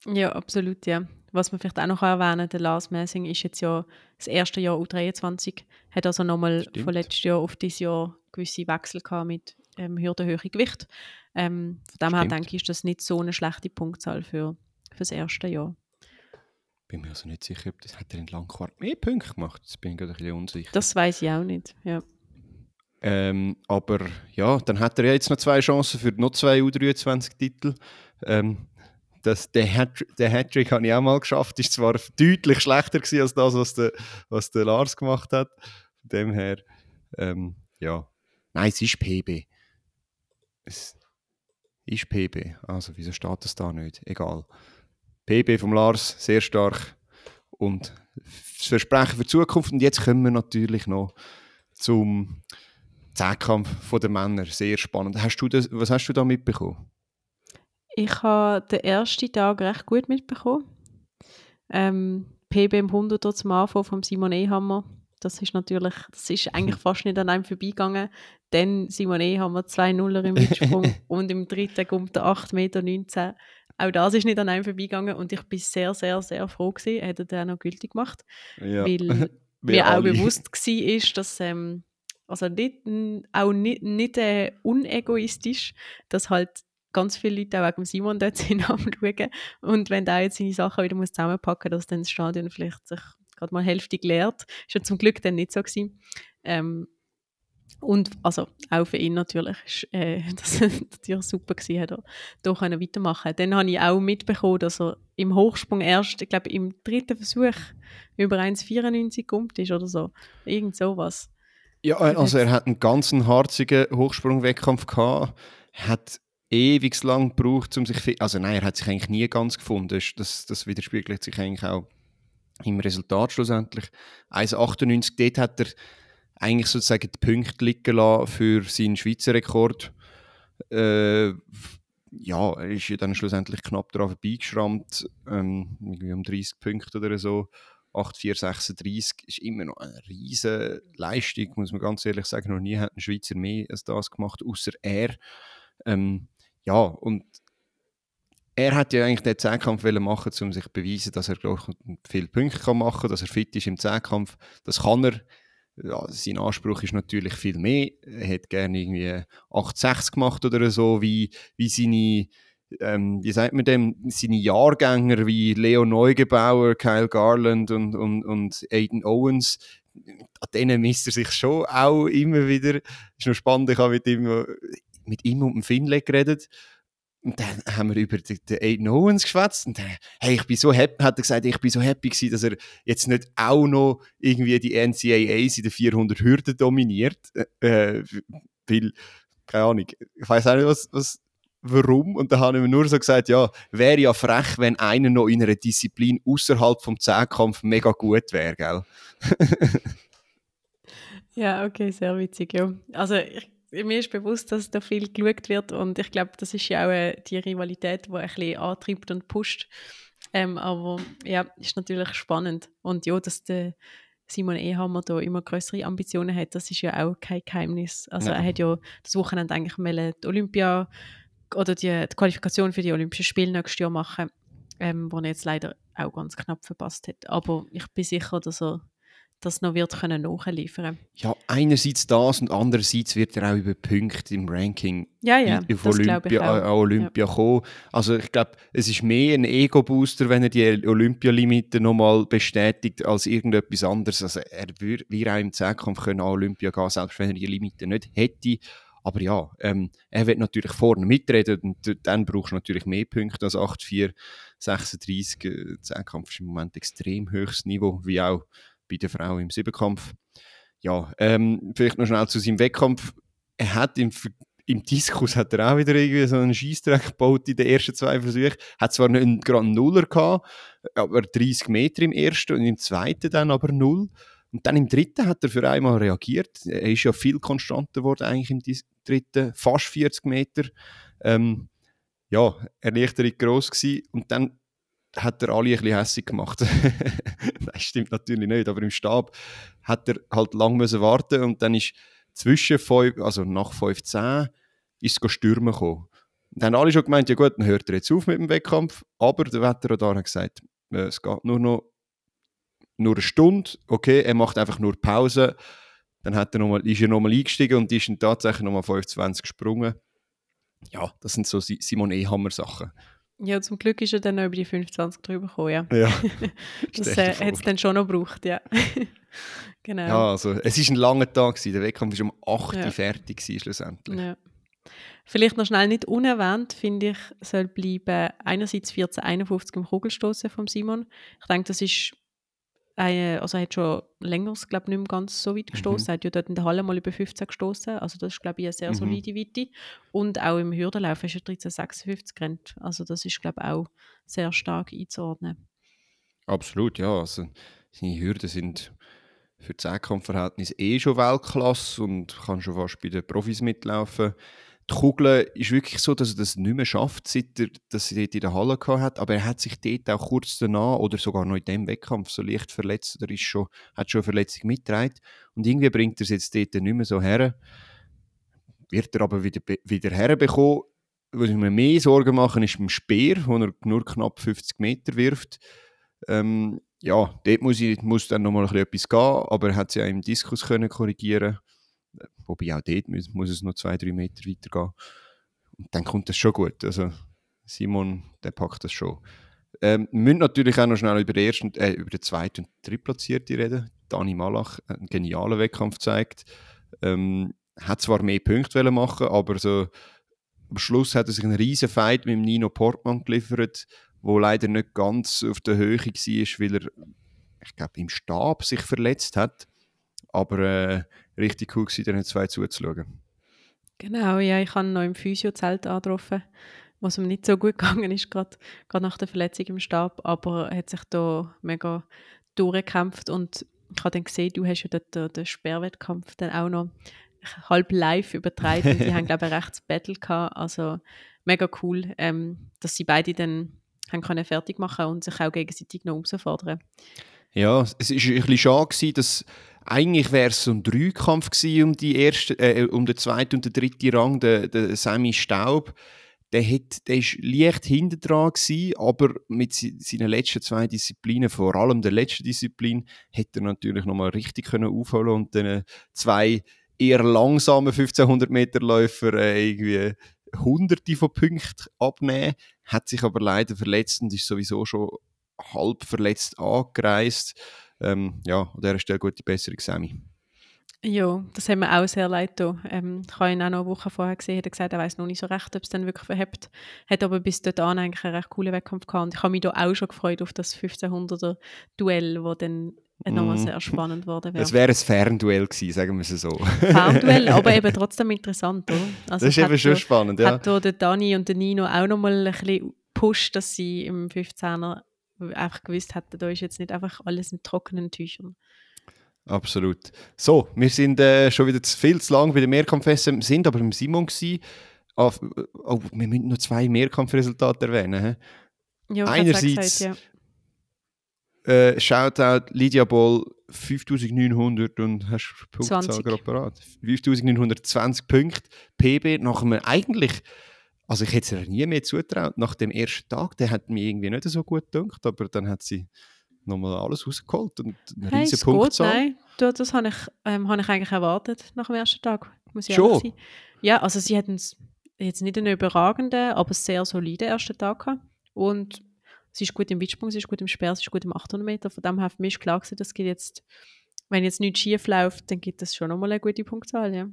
Ja, absolut, ja. Was man vielleicht auch noch erwähnen kann, der Lars Messing ist jetzt ja das erste Jahr U23, hat also nochmal von letztes Jahr auf dieses Jahr gewisse Wechsel gehabt mit ähm, Hürdenhöhe Gewicht. Ähm, von dem her denke ich, ist das nicht so eine schlechte Punktzahl für, für das erste Jahr. Bin mir also nicht sicher, ob das hat er in Langquart mehr Punkte gemacht. Das bin ich gerade ein bisschen unsicher. Das weiß ich auch nicht. Ja. Ähm, aber ja, dann hat er ja jetzt noch zwei Chancen für noch zwei U23-Titel. Ähm, das, der Hat- der Hattrick habe ich auch mal geschafft. Ist zwar deutlich schlechter gewesen als das, was der, was der Lars gemacht hat. Von dem her, ähm, ja. Nein, es ist PB. Es, ist PB. Also wieso steht das da nicht? Egal. PB vom Lars, sehr stark. Und das Versprechen für die Zukunft. Und jetzt kommen wir natürlich noch zum Zehnkampf der Männer. Sehr spannend. Hast du das, was hast du da mitbekommen? Ich habe den ersten Tag recht gut mitbekommen. Ähm, PB im 100er zum Anfang von Simon Ehammer. Das ist natürlich, das ist eigentlich <laughs> fast nicht an einem vorbeigegangen. Dann Simon Ehammer 2 0 im Mitsprung <laughs> und im dritten kommt der 8,19 Meter. Auch das ist nicht an einem vorbeigegangen und ich bin sehr, sehr, sehr froh gewesen, er hat er noch gültig gemacht. Ja. Weil <laughs> mir auch bewusst war, dass ähm, also nicht, auch nicht, nicht äh, unegoistisch, dass halt ganz viele Leute auch wegen Simon dort sind <laughs> am Schauen. Und wenn der jetzt seine Sachen wieder muss zusammenpacken muss, dass dann das Stadion vielleicht sich gerade mal Hälfte leert. Ist ja zum Glück dann nicht so gewesen. Ähm, und also auch für ihn natürlich äh, <laughs> das natürlich super gewesen, hat da können weitermachen. Dann habe ich auch mitbekommen, dass er im Hochsprung erst, ich glaube im dritten Versuch über 1,94 kommt ist oder so, irgend sowas. Ja, also er hat einen ganzen harzigen Hochsprungwettkampf gehabt, hat ewig lang gebraucht, um sich, also nein, er hat sich eigentlich nie ganz gefunden. Das, das widerspiegelt sich eigentlich auch im Resultat schlussendlich. 1,98, dort hat er eigentlich sozusagen die Punkte liegen lassen für seinen Schweizer Rekord. Äh, ja, er ist ja dann schlussendlich knapp daran vorbeigeschrammt, ähm, irgendwie um 30 Punkte oder so. 8,436 ist immer noch eine riesige Leistung, muss man ganz ehrlich sagen. Noch nie hat ein Schweizer mehr als das gemacht, außer er. Ähm, ja, und er hat ja eigentlich den Zehnkampf machen, um sich zu beweisen, dass er viele Punkte machen kann, dass er fit ist im Zehnkampf. Das kann er. Ja, sein Anspruch ist natürlich viel mehr. Er hätte gerne irgendwie 8,6 gemacht oder so, wie, wie seine, ähm, wie sagt man dem, seine Jahrgänger wie Leo Neugebauer, Kyle Garland und, und, und Aiden Owens. An denen misst er sich schon auch immer wieder. Ist noch spannend, ich habe mit ihm, mit ihm und dem Finlay geredet und dann haben wir über den, den Aiden Owens geschwätzt. Und dann, hey, ich bin so happy, hat er gesagt, ich bin so happy gewesen, dass er jetzt nicht auch noch irgendwie die NCAAs in den 400 Hürden dominiert. Äh, äh, weil, keine Ahnung, ich weiß auch nicht, was, was, warum. Und dann haben wir nur so gesagt, ja, wäre ja frech, wenn einer noch in einer Disziplin außerhalb vom Zehnkampf mega gut wäre, gell? <laughs> ja, okay, sehr witzig, ja. Also, ich mir ist bewusst, dass da viel geschaut wird und ich glaube, das ist ja auch äh, die Rivalität, die ein bisschen antreibt und pusht. Ähm, aber ja, ist natürlich spannend. Und ja, dass der Simon Ehammer da immer größere Ambitionen hat, das ist ja auch kein Geheimnis. Also ja. er hat ja das Wochenende eigentlich mal die Olympia oder die, die Qualifikation für die Olympischen Spiele nächstes Jahr machen, ähm, wo er jetzt leider auch ganz knapp verpasst hat. Aber ich bin sicher, dass er das noch wird können nachliefern Ja, einerseits das und andererseits wird er auch über Punkte im Ranking ja, ja, auf Olympia, auch. Olympia ja. kommen. Also ich glaube, es ist mehr ein Ego-Booster, wenn er die Olympialimite nochmal bestätigt, als irgendetwas anderes. Also er würde auch im Zehnkampf können an Olympia gehen, selbst wenn er die Limite nicht hätte. Aber ja, ähm, er wird natürlich vorne mitreden und dann brauchst du natürlich mehr Punkte als 8, 4, 36. Zehnkampf ist im Moment extrem höchstes Niveau, wie auch bei der Frau im Siebenkampf. Ja, ähm, vielleicht noch schnell zu seinem Wettkampf. Er hat im, im Diskus hat er auch wieder irgendwie so einen Schießdreck gebaut in den ersten zwei Versuchen. Hat zwar nicht einen Grand Nuller gehabt, aber 30 Meter im ersten und im zweiten dann aber null. Und dann im dritten hat er für einmal reagiert. Er ist ja viel konstanter geworden eigentlich im dritten, fast 40 Meter. Ähm, ja, erleichternd gross gewesen. Und dann hat er alle ein bisschen hässlich gemacht. <laughs> das stimmt natürlich nicht, aber im Stab hat er halt lang müssen warten und dann ist zwischen 5, also nach 15 ist es stürmen gekommen. dann haben alle schon gemeint, ja gut, dann hört er jetzt auf mit dem Wettkampf, aber der Wetterradar hat gesagt, äh, es geht nur noch nur eine Stunde, okay, er macht einfach nur Pause, dann hat er noch mal, ist er nochmal eingestiegen und ist dann tatsächlich nochmal 25 gesprungen. Ja, das sind so Simon Ehammer Sachen. Ja, zum Glück ist er dann noch über die 25 drüber gekommen, ja. Ja. <laughs> das äh, hat es dann schon noch gebraucht, ja. <laughs> genau. Ja, also es war ein langer Tag, gewesen. der Wettkampf war um 8 Uhr ja. fertig gewesen, schlussendlich. Ja. Vielleicht noch schnell nicht unerwähnt, finde ich, soll bleiben einerseits 1451 im Kugelstoßen von Simon. Ich denke, das ist also er hat schon länger, glaube nicht mehr ganz so weit gestoßen. Mhm. Er hat ja dort in der Halle mal über 15 gestoßen. Also das ist, glaube ich, eine sehr mhm. solide Weite. Und auch im Hürdenlauf ist er 1356 gerannt. Also das ist, glaube ich, auch sehr stark einzuordnen. Absolut, ja. Also seine Hürden sind für Zehnkampfverhältnis eh schon Weltklasse und kann schon fast bei den Profis mitlaufen die Kugel ist wirklich so, dass er das nicht mehr schafft, seit er das dort in der Halle hat. Aber er hat sich dort auch kurz danach oder sogar noch in dem Wettkampf so leicht verletzt oder ist schon, hat schon eine Verletzung mitgetragen. Und irgendwie bringt er es jetzt dort nicht mehr so her. Wird er aber wieder, wieder herbekommen. Was ich mir mehr Sorgen machen, ist beim Speer, wo er nur knapp 50 Meter wirft. Ähm, ja, dort muss, ich, muss dann noch mal etwas gehen, aber er hat sie ja im Diskus können korrigieren Wobei auch dort muss, muss es noch zwei, drei Meter weitergehen. Und dann kommt das schon gut. Also Simon, der packt das schon. Ähm, wir müssen natürlich auch noch schnell über, den ersten, äh, über den zweiten und drittplatzierten reden. Dani Malach hat einen genialen Wettkampf gezeigt. Ähm, hat zwar mehr Punkte machen aber so, am Schluss hat er sich einen riesen Fight mit Nino Portman geliefert, wo leider nicht ganz auf der Höhe war, weil er, ich glaube, im Stab sich verletzt hat. Aber äh, richtig cool gewesen, den zwei zuzuschauen. Genau, ja, ich habe noch im Physiozelt angetroffen, was ihm nicht so gut <laughs> gegangen ist, gerade nach der Verletzung im Stab, aber er hat sich da mega durchgekämpft und ich habe dann gesehen, du hast ja dort den, den Sperrwettkampf dann auch noch halb live übertragen. <laughs> Die haben, glaube ich, ein rechtes Battle gehabt. Also mega cool, ähm, dass sie beide dann haben können fertig machen und sich auch gegenseitig noch herausfordern. Ja, es war ein bisschen schade, dass eigentlich wäre es so ein Dreikampf gewesen um, die erste, äh, um den zweiten und den dritten Rang, der, der Sammy Staub. Der, hat, der ist leicht hinten dran aber mit seinen letzten zwei Disziplinen, vor allem der letzten Disziplin, hätte er natürlich nochmal richtig können aufholen und dann zwei eher langsame 1500 Meter Läufer äh, irgendwie hunderte von Punkten abnehmen, hat sich aber leider verletzt und ist sowieso schon halb verletzt angereist ähm, ja, an dieser Stelle gute Besserung, Sammy. Ja, das haben wir auch sehr leid ähm, Ich habe ihn auch noch eine Woche vorher gesehen, hat er gesagt, er weiß noch nicht so recht, ob es dann wirklich verhebt. Hat aber bis dahin eigentlich einen recht coolen Wettkampf gehabt. Und ich habe mich da auch schon gefreut auf das 1500er Duell, das dann nochmal mm. sehr spannend wurde. Es wäre ein Fernduell gewesen, sagen wir es so. Fernduell, aber <laughs> eben trotzdem interessant, oder? Also das ist eben schon da, spannend, ja. Hat da der Dani und der Nino auch nochmal ein bisschen gepusht, dass sie im 15er einfach gewusst hätten, da ist jetzt nicht einfach alles in trockenen Tüchern. Absolut. So, wir sind äh, schon wieder zu viel zu lang bei den Mehrkampfessen, sind aber im Simon gewesen. Oh, oh, wir müssen noch zwei Mehrkampfresultate erwähnen. Ja, Einerseits gesagt, ja. äh, Shoutout Lydia Ball 5900 und hast du Punktzahl gerade parat. 5920 Punkte. PB nach einem eigentlich also ich hätte es ihr nie mehr zutraut. Nach dem ersten Tag, der hat mir irgendwie nicht so gut gedacht, aber dann hat sie nochmal alles rausgeholt und eine hey, riesige Punktzahl. Nein, du, das habe ich, ähm, hab ich eigentlich erwartet nach dem ersten Tag, muss ich Schon? sein. Ja, also sie hatten jetzt nicht einen überragenden, aber sehr soliden ersten Tag gehabt. Und sie ist gut im Weitsprung, sie ist gut im Speer, sie ist gut im 800 Meter. Von dem her für mich klar gewesen, dass jetzt, wenn jetzt nichts schief läuft, dann gibt es schon nochmal eine gute Punktzahl, ja.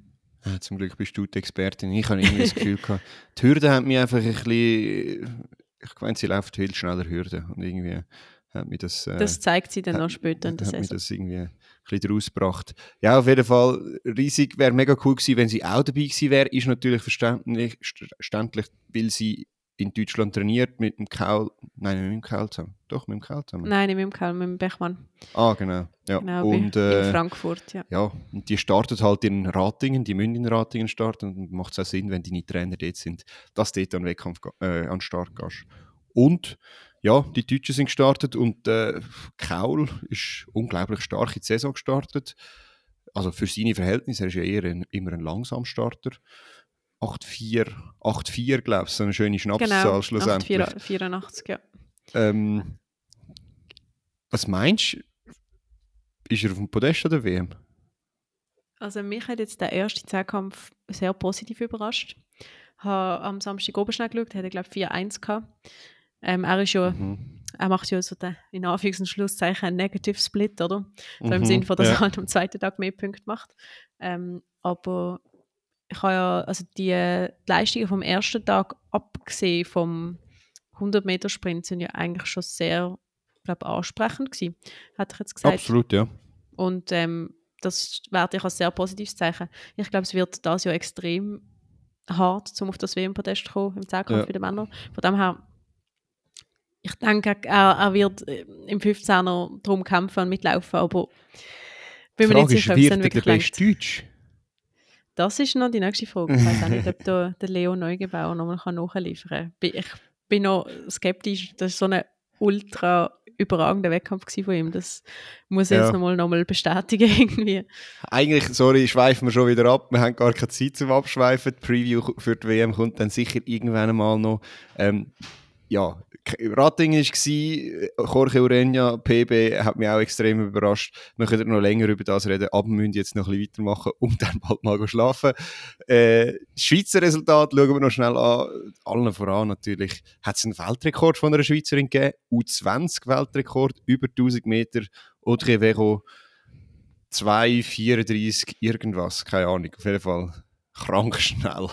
Ja, zum Glück bist du die Expertin. Ich habe irgendwie das Gefühl <laughs> gehabt, die Hürde hat mich einfach ein bisschen. Ich meine, sie läuft viel schneller Hürde und irgendwie hat mir das. Äh, das zeigt sie dann hat, noch später in der hat Saison. Das irgendwie ein bisschen daraus gebracht. Ja, auf jeden Fall, riesig wäre mega cool gewesen, wenn sie auch dabei gewesen wäre. Ist natürlich verständlich, verständlich weil sie in Deutschland trainiert mit dem Kaul. Nein, nicht mit dem Kaul zusammen. Doch, mit dem Kaul zusammen. Nein, nicht mit dem Kaul, mit dem Bechmann. Ah, genau. Ja. Genau, und, äh, in Frankfurt, ja. Ja, und die startet halt in Ratingen, die müssen in Ratingen starten und macht es auch Sinn, wenn deine Trainer dort sind, dass du dort an Wettkampf äh, an Start gehst. Und ja, die Deutschen sind gestartet und äh, Kaul ist unglaublich stark in die Saison gestartet. Also für seine Verhältnisse, er ist ja eher ein, immer ein Langsamstarter. 8,4, 8,4 glaube ich, so eine schöne Schnapszahl genau, schlussendlich. 84, ja. Ähm, was meinst du? Ist er auf dem Podest oder WM? Also mich hat jetzt der erste Zehnkampf sehr positiv überrascht. Ich habe am Samstag oben schnell geschaut, hat er glaube ich 4-1 gehabt. Ähm, er ist ja, mhm. er macht ja so den, in Anführungs- und Schlusszeichen einen Negative Split, oder? So mhm, im Sinne von, dass ja. er halt am zweiten Tag mehr Punkte macht. Ähm, aber ich habe ja also die, die Leistungen vom ersten Tag abgesehen vom 100 Meter Sprint sind ja eigentlich schon sehr glaube ansprechend gewesen, hat ich jetzt gesagt. Absolut, ja. Und ähm, das werde ich als sehr positives Zeichen. Ich glaube, es wird das ja extrem hart, um auf das WM-Podest zu kommen, im Zehnkampf Ja. für die Männer. Von dem her, ich denke, er, er wird äh, im 15er drum kämpfen und mitlaufen, aber bin mir nicht sicher, ob es dann der wirklich reicht. beste Deutsch? Das ist noch die nächste Frage. Ich weiß auch nicht, ob da <laughs> der Leo Neugebauer nochmal nachliefern kann. Ich bin noch skeptisch. Das war so ein ultra überragender Wettkampf von ihm. Das muss ich Ja. jetzt nochmal noch mal bestätigen <laughs> irgendwie. Eigentlich, sorry, schweifen wir schon wieder ab. Wir haben gar keine Zeit zum Abschweifen. Die Preview für die WM kommt dann sicher irgendwann mal noch. Ähm, ja, Rating war, Jorge Urenia, PB, hat mich auch extrem überrascht. Wir können noch länger über das reden, aber wir müssen jetzt noch ein bisschen weitermachen und dann bald mal schlafen. Äh, Schweizer Resultat schauen wir noch schnell an. Allen voran natürlich hat es einen Weltrekord von einer Schweizerin gegeben. U20-Weltrekord, über 1000 Meter. Audrey Vero 2,34 irgendwas, keine Ahnung, auf jeden Fall krank schnell.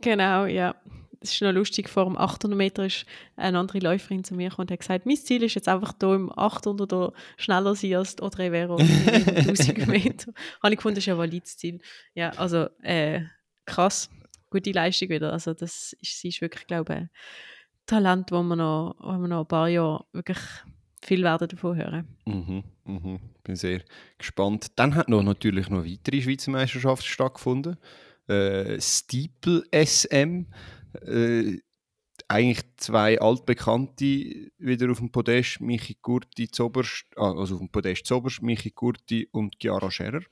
Genau, ja. Es ist noch lustig, vor dem 800 Meter ist eine andere Läuferin zu mir gekommen und hat gesagt, mein Ziel ist jetzt einfach hier im 800 oder schneller sein als die Audrey Vero im 1000 <laughs> Meter. Habe ich gefunden, das ist ein valides Ziel. Ja, also äh, krass, gute Leistung wieder. Also das ist, sie ist wirklich, glaube ich, ein Talent, wo wir noch, wo wir noch ein paar Jahre wirklich viel werden davon hören. Mhm, mhm, bin sehr gespannt. Dann hat noch natürlich noch weitere Schweizer Meisterschaften stattgefunden. Äh, Steeple SM, äh, eigentlich zwei altbekannte wieder auf dem Podest, Michi Gurti Zoberst, ah, also auf dem Podest Zoberst, Michi Gurti und Chiara Scherer.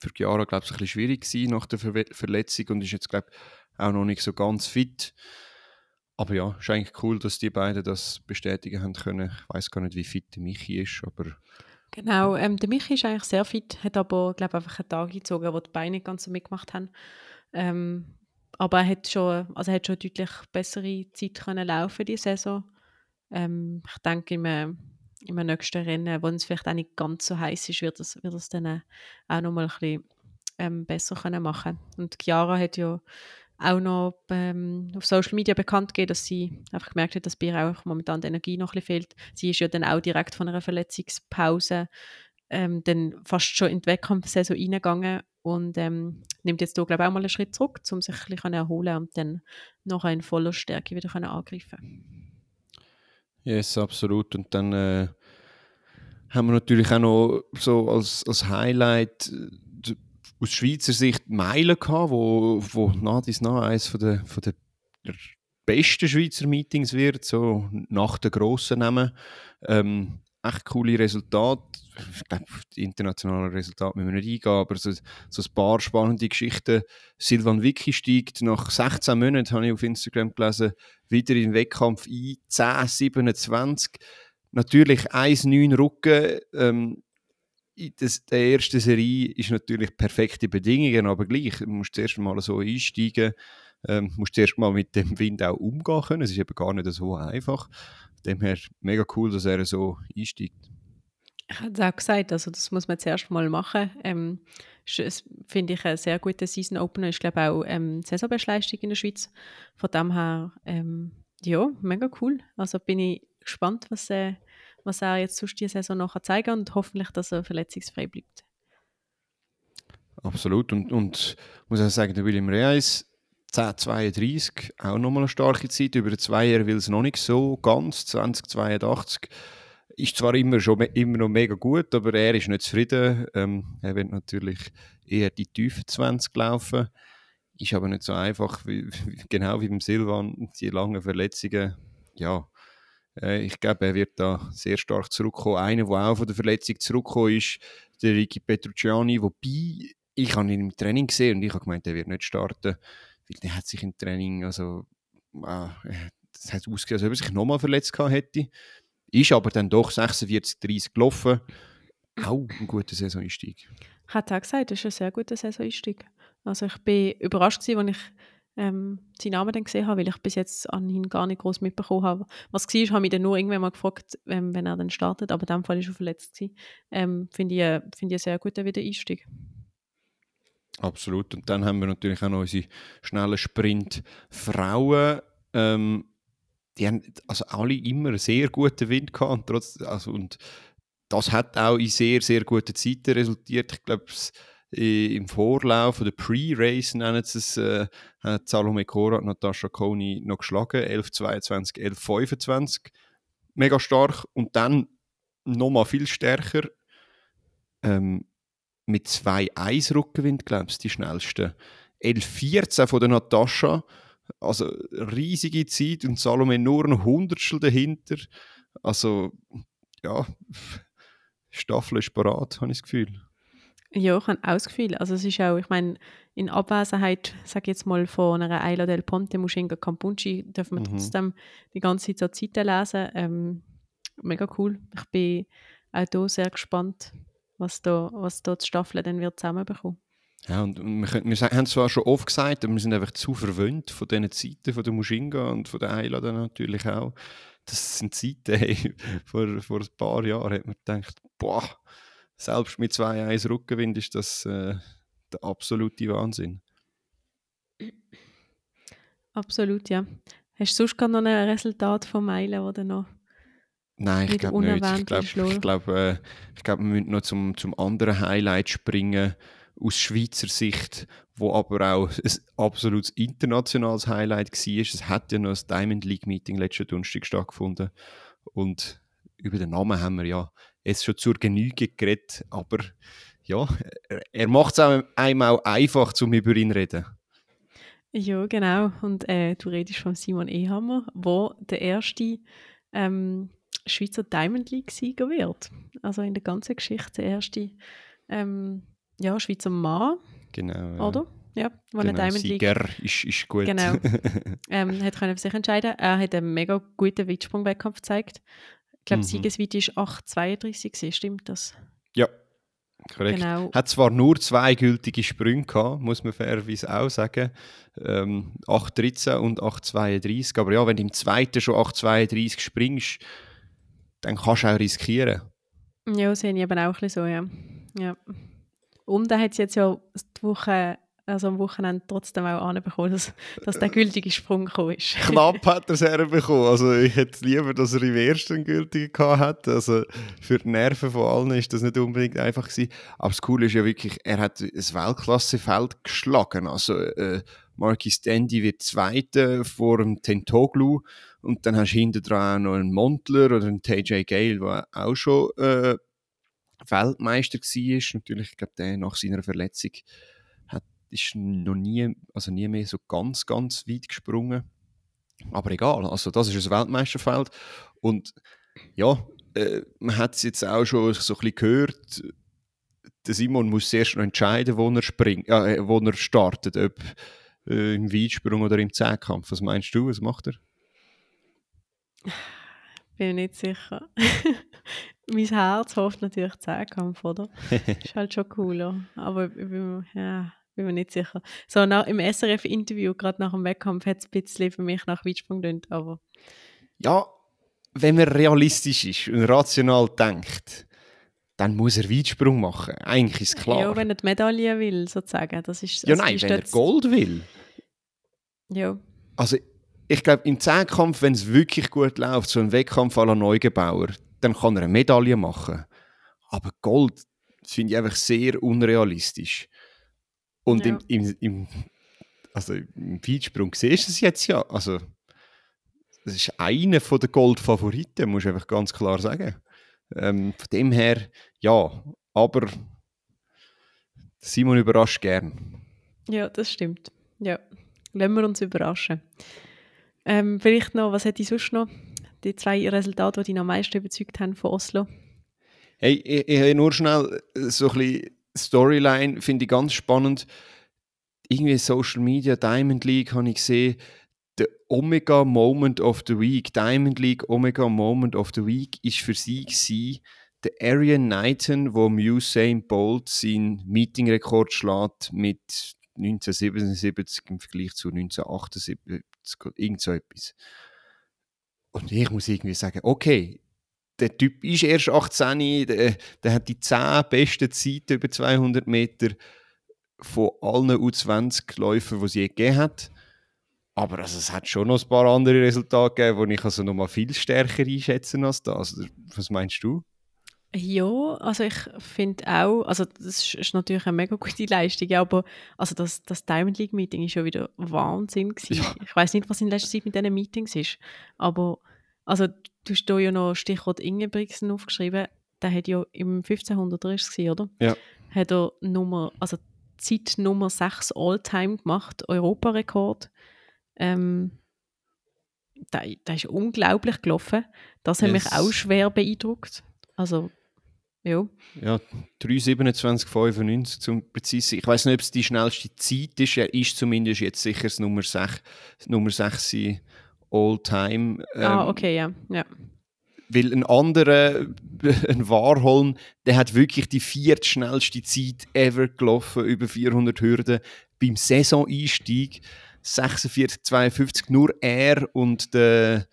Für Chiara glaube ich ein bisschen schwierig gewesen nach der Verwe Verletzung und ist jetzt glaube ich auch noch nicht so ganz fit. Aber ja, ist eigentlich cool, dass die beiden das bestätigen haben können. Ich weiß gar nicht, wie fit der Michi ist, aber Genau, ähm, der Michi ist eigentlich sehr fit, hat aber, glaube einfach einen Tag gezogen, wo die Beine nicht ganz so mitgemacht haben. Ähm, aber er hat schon, also hat schon deutlich bessere Zeit können laufen diese Saison. Ähm, ich denke, im, äh, im nächsten Rennen, wo es vielleicht auch nicht ganz so heiß ist, wird es wird es dann äh, auch noch mal ein bisschen ähm, besser können machen. Und Chiara hat ja auch noch ähm, auf Social Media bekannt gegeben, dass sie einfach gemerkt hat, dass bei ihr auch momentan die Energie noch ein bisschen fehlt. Sie ist ja dann auch direkt von einer Verletzungspause ähm, dann fast schon in die Wettkampfsaison reingegangen und ähm, nimmt jetzt hier, glaube ich, auch mal einen Schritt zurück, um sich ein bisschen erholen und dann noch in voller Stärke wieder können angreifen Yes, absolut. Und dann äh, haben wir natürlich auch noch so als, als Highlight äh, aus Schweizer Sicht Meilen gehabt, wo, wo nah dies nah eines von der, von der besten Schweizer Meetings wird, so nach den grossen Namen. Ähm, echt coole Resultate. Ich glaube, internationalen Resultate müssen wir nicht eingehen, aber so, so ein paar spannende Geschichten. Silvan Vicky steigt nach 16 Monaten, habe ich auf Instagram gelesen, wieder in den Wettkampf ein. 10, 27. Natürlich 1,9 Rücken. Ähm, das, der ersten Serie ist natürlich perfekte Bedingungen, aber gleich, du musst zuerst mal so einsteigen, ähm, musst zuerst mal mit dem Wind auch umgehen können. Es ist eben gar nicht so einfach. Dem her mega cool, dass er so einsteigt. Ich habe es auch gesagt, also das muss man zuerst mal machen. Ähm, finde ich ein sehr guter Season Opener. Ist, glaube auch ähm, die Saisonbestleistung in der Schweiz. Von dem her, ähm, ja, mega cool. Also bin ich gespannt, was, äh, was er jetzt sonst diese Saison noch zeigen kann und hoffentlich, dass er verletzungsfrei bleibt. Absolut. Und, und muss auch sagen, der William Reis, 1032, auch nochmal eine starke Zeit. Über den Zweier will es noch nicht so ganz. 2082 ist zwar immer, schon me immer noch mega gut, aber er ist nicht zufrieden. Ähm, er wird natürlich eher die tiefen 20 laufen. Ist aber nicht so einfach, wie, genau wie beim Silvan, die langen Verletzungen. Ja, äh, ich glaube, er wird da sehr stark zurückkommen. Einer, der auch von der Verletzung zurückgekommen ist, der Ricky Petrucciani, wobei ich ihn im Training gesehen und ich habe gemeint, er wird nicht starten, weil der hat sich im Training, also äh, das hat ausgesehen, als ob er sich nochmal verletzt hätte. Ist aber dann doch 46-30 gelaufen. Auch ein guter Saisoneinstieg. Habe auch gesagt, das ist ein sehr guter Saisoneinstieg. Also ich bin überrascht gewesen, als ich ähm, seinen Namen dann gesehen habe, weil ich bis jetzt an ihn gar nicht groß mitbekommen habe. Was war, habe ich dann nur irgendwann mal gefragt, ähm, wenn er dann startet, aber in dem Fall ist er verletzt gewesen. Ähm, Finde ich, finde ich einen sehr guten Wiedereinstieg. Absolut. Und dann haben wir natürlich auch noch unsere schnellen Sprint-Frauen. Ähm, die haben also alle immer einen sehr guten Wind gehabt. Und, trotz, also, und das hat auch in sehr, sehr guten Zeiten resultiert. Ich glaube, im Vorlauf oder Pre-Race nennen sie es, äh, hat Salome Cora und Natascha Koni noch geschlagen. 11-22, 11-25. Mega stark. Und dann nochmal viel stärker. Ähm, mit 2-1 Rückenwind, glaube ich, die schnellste. 11-14 von der Natascha. Also riesige Zeit und Salome nur ein Hundertstel dahinter. Also, ja, Staffel ist parat, habe ich das Gefühl. Ja, ich habe auch das Gefühl. Also es ist auch, ich meine, in Abwesenheit, sage ich jetzt mal, von einer Ayla del Ponte, Mushinga Campunci, dürfen wir mhm. trotzdem die ganze Zeit so Zeiten lesen. Ähm, mega cool. Ich bin auch hier sehr gespannt, was da, was da die Staffel dann wird zusammenbekommen. Ja, und wir, können, wir haben es zwar schon oft gesagt, aber wir sind einfach zu verwöhnt von diesen Zeiten, von der Mushinga und von der Ayla natürlich auch. Das sind Zeiten, <laughs> hey, vor, vor ein paar Jahren hat man gedacht, boah, selbst mit 2-1 Rückenwind ist das äh, der absolute Wahnsinn. Absolut, ja. Hast du sonst noch ein Resultat von Meilen, oder noch? Nein, ich glaube nicht. Ich glaube, glaub, äh, glaub, wir müssen noch zum, zum anderen Highlight springen aus Schweizer Sicht, wo aber auch ein absolutes internationales Highlight war. Es hat ja noch das Diamond League Meeting letzten Donnerstag stattgefunden und über den Namen haben wir ja jetzt schon zur Genüge geredet, aber ja, er macht es einem auch einfach, um über ihn zu reden. Ja, genau. Und äh, du redest von Simon Ehammer, wo der erste ähm, Schweizer Diamond League-Sieger wird. Also in der ganzen Geschichte der erste ähm, ja, Schweizer Mann. Genau. Oder? Ja, wo genau, Diamond Sieger League. Ist, ist gut. Genau. <laughs> ähm, hat können für sich entscheiden. Er hat einen mega guten Weitsprung-Wettkampf gezeigt. Ich glaube, mhm. Siegesweite ist 8,32 stimmt das? Ja, korrekt. Genau. Hat zwar nur zwei gültige Sprünge gehabt, muss man fairerweise auch sagen. Ähm, 8,13 und 8,32. Aber ja, wenn du im zweiten schon 8,32 springst, dann kannst du auch riskieren. Ja, sehe ich eben auch ein bisschen so, ja. ja. Und er hat es jetzt ja die Woche, also am Wochenende trotzdem auch anbekommen, dass, dass der gültige Sprung gekommen ist. <laughs> Knapp hat er es herbekommen. Also ich hätte lieber, dass er im ersten einen gültigen gehabt hat. Also für die Nerven von allen ist das nicht unbedingt einfach gewesen. Aber das Coole ist ja wirklich, er hat ein Weltklassefeld geschlagen. Also äh, Marquis Dandy wird Zweiter vor dem Tentoglu und dann hast du hinten dran noch einen Montler oder einen TJ Gale, der auch schon äh, Weltmeister war. Natürlich, ich glaube, der nach seiner Verletzung hat, ist noch nie, also nie mehr so ganz, ganz weit gesprungen. Aber egal, also das ist ein Weltmeisterfeld. Und ja, äh, man hat es jetzt auch schon so ein bisschen gehört, der Simon muss zuerst noch entscheiden, wo er, springt, äh, wo er startet, ob äh, im Weitsprung oder im Zehnkampf. Was meinst du, was macht er? Bin mir nicht sicher. <laughs> mein Herz hofft natürlich Zehnkampf, oder? <laughs> ist halt schon cooler. Aber ich bin, ja, bin mir nicht sicher. So, nach, im SRF-Interview, gerade nach dem Wettkampf, hat es ein bisschen für mich nach Weitsprung gedacht, aber... Ja, wenn man realistisch ist und rational denkt, dann muss er Weitsprung machen. Eigentlich ist klar. Ja, wenn er die Medaille will, sozusagen. Das ist, ja, also nein, wenn er Gold will. Ja. Also, ich glaube, im Zehnkampf, wenn es wirklich gut läuft, so ein Wettkampf la Neugebauer, dann kann er eine Medaille machen. Aber Gold finde ich einfach sehr unrealistisch. Und ja. im, im, im, also im Weitsprung siehst du es jetzt ja. Also, das ist einer der Goldfavoriten, muss ich einfach ganz klar sagen. Ähm, von dem her, ja, aber Simon überrascht gern. Ja, das stimmt. Ja, lassen wir uns überraschen. Ähm, vielleicht noch, was hätte ich sonst noch? die zwei Resultate, die dich am meisten überzeugt haben von Oslo? Hey, ich, ich habe nur schnell äh, so ein bisschen Storyline, finde ich ganz spannend. Irgendwie Social Media, Diamond League habe ich gesehen, der Omega Moment of the Week, Diamond League Omega Moment of the Week, ist für sie gewesen, der Arian Knighton, wo Usain Bolt seinen Meetingrekord schlägt mit 1977 im Vergleich zu 1978, irgend so etwas. Und ich muss irgendwie sagen, okay, der Typ ist erst 18, der, der hat die 10 besten Zeiten über 200 Meter von allen U20-Läufern, die es je gegeben hat. Aber also, es hat schon noch ein paar andere Resultate gegeben, die ich also noch mal viel stärker einschätzen als das. Was meinst du? Ja, also ich finde auch, also das ist natürlich eine mega gute Leistung, aber also das, das Diamond League Meeting ist schon wieder Wahnsinn gewesen. Ja. Ich weiß nicht, was in letzter Zeit mit diesen Meetings ist, aber also du hast hier ja noch Stichwort Ingebrigtsen aufgeschrieben, der hat ja im 1500er ist es, oder? Ja. Hat er Nummer, also Zeit Nummer 6 All-Time gemacht, Europarekord. Ähm, da, da ist unglaublich gelaufen. Das yes. hat mich auch schwer beeindruckt. Also, ja. Ja, 3,27,95 zum präzise. Ich weiß nicht, ob es die schnellste Zeit ist. Er ist zumindest jetzt sicher das Nummer 6, Nummer 6 All-Time. Ah, ähm, ah, okay, ja. ja. Weil ein anderer, <laughs> ein Warholm, der hat wirklich die viertschnellste Zeit ever gelaufen, über 400 Hürden beim Saisoneinstieg. 46, 52, nur er und der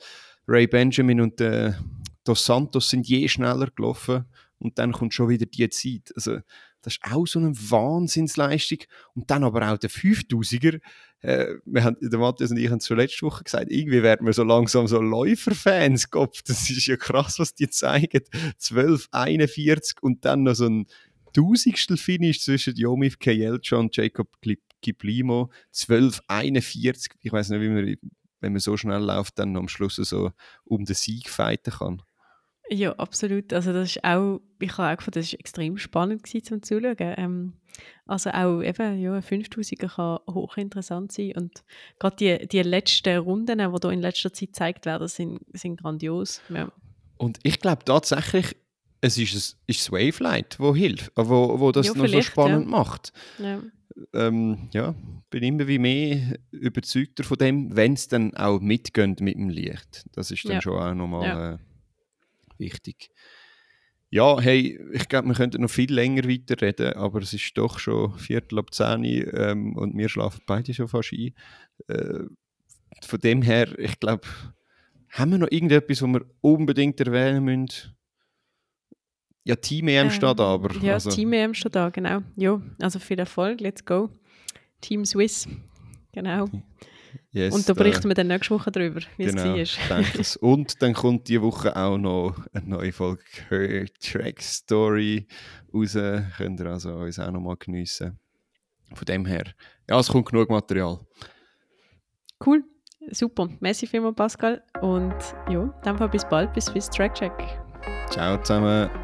Ray Benjamin und der Dos Santos sind je schneller gelaufen und dann kommt schon wieder die Zeit. Also, das ist auch so eine Wahnsinnsleistung. Und dann aber auch der 5000er. Äh, wir haben, der Matthias und ich haben es schon letzte Woche gesagt, irgendwie werden wir so langsam so Läuferfans. Kopf, das ist ja krass, was die zeigen. 12,41 und dann noch so ein Tausendstel Finish zwischen Jomif Kejelcha und Jacob Kiplimo. 12,41. Ich weiß nicht, wie man, wenn man so schnell läuft, dann am Schluss so um den Sieg fighten kann. Ja, absolut. Also das ist auch, ich habe auch gefunden, das war extrem spannend gewesen, zum Zuschauen. Ähm, also auch eben, ja, 5000er kann hochinteressant sein und gerade die, die letzten Runden, die hier in letzter Zeit gezeigt werden, sind, sind grandios. Ja. Und ich glaube tatsächlich, es ist, es ist das Wavelight, wo hilft, wo, wo das ja, noch so spannend ja. macht. Ja. Ähm, ja, bin immer wie mehr überzeugter von dem, wenn es dann auch mitgeht mit dem Licht. Das ist dann schon auch nochmal... Äh, wichtig. Ja, hey, ich glaube, wir könnten noch viel länger weiterreden, aber es ist doch schon Viertel ab zehn ähm, und wir schlafen beide schon fast ein. Äh, von dem her, ich glaube, haben wir noch irgendetwas, was wir unbedingt erwähnen müssen? Ja, Team EM ähm, steht da, aber. Ja, also. Team EM steht da, genau. Ja, also viel Erfolg, let's go. Team Swiss, genau. Yes, und da berichten wir dann nächste Woche darüber, wie genau, es war. <laughs> und dann kommt diese Woche auch noch eine neue Folge Her Track Story raus. Könnt ihr also uns auch noch mal geniessen. Von dem her, ja, es kommt genug Material. Cool, super. Merci vielmals, Pascal. Und ja, dann bis bald, bis Swiss Track Check. Ciao zusammen.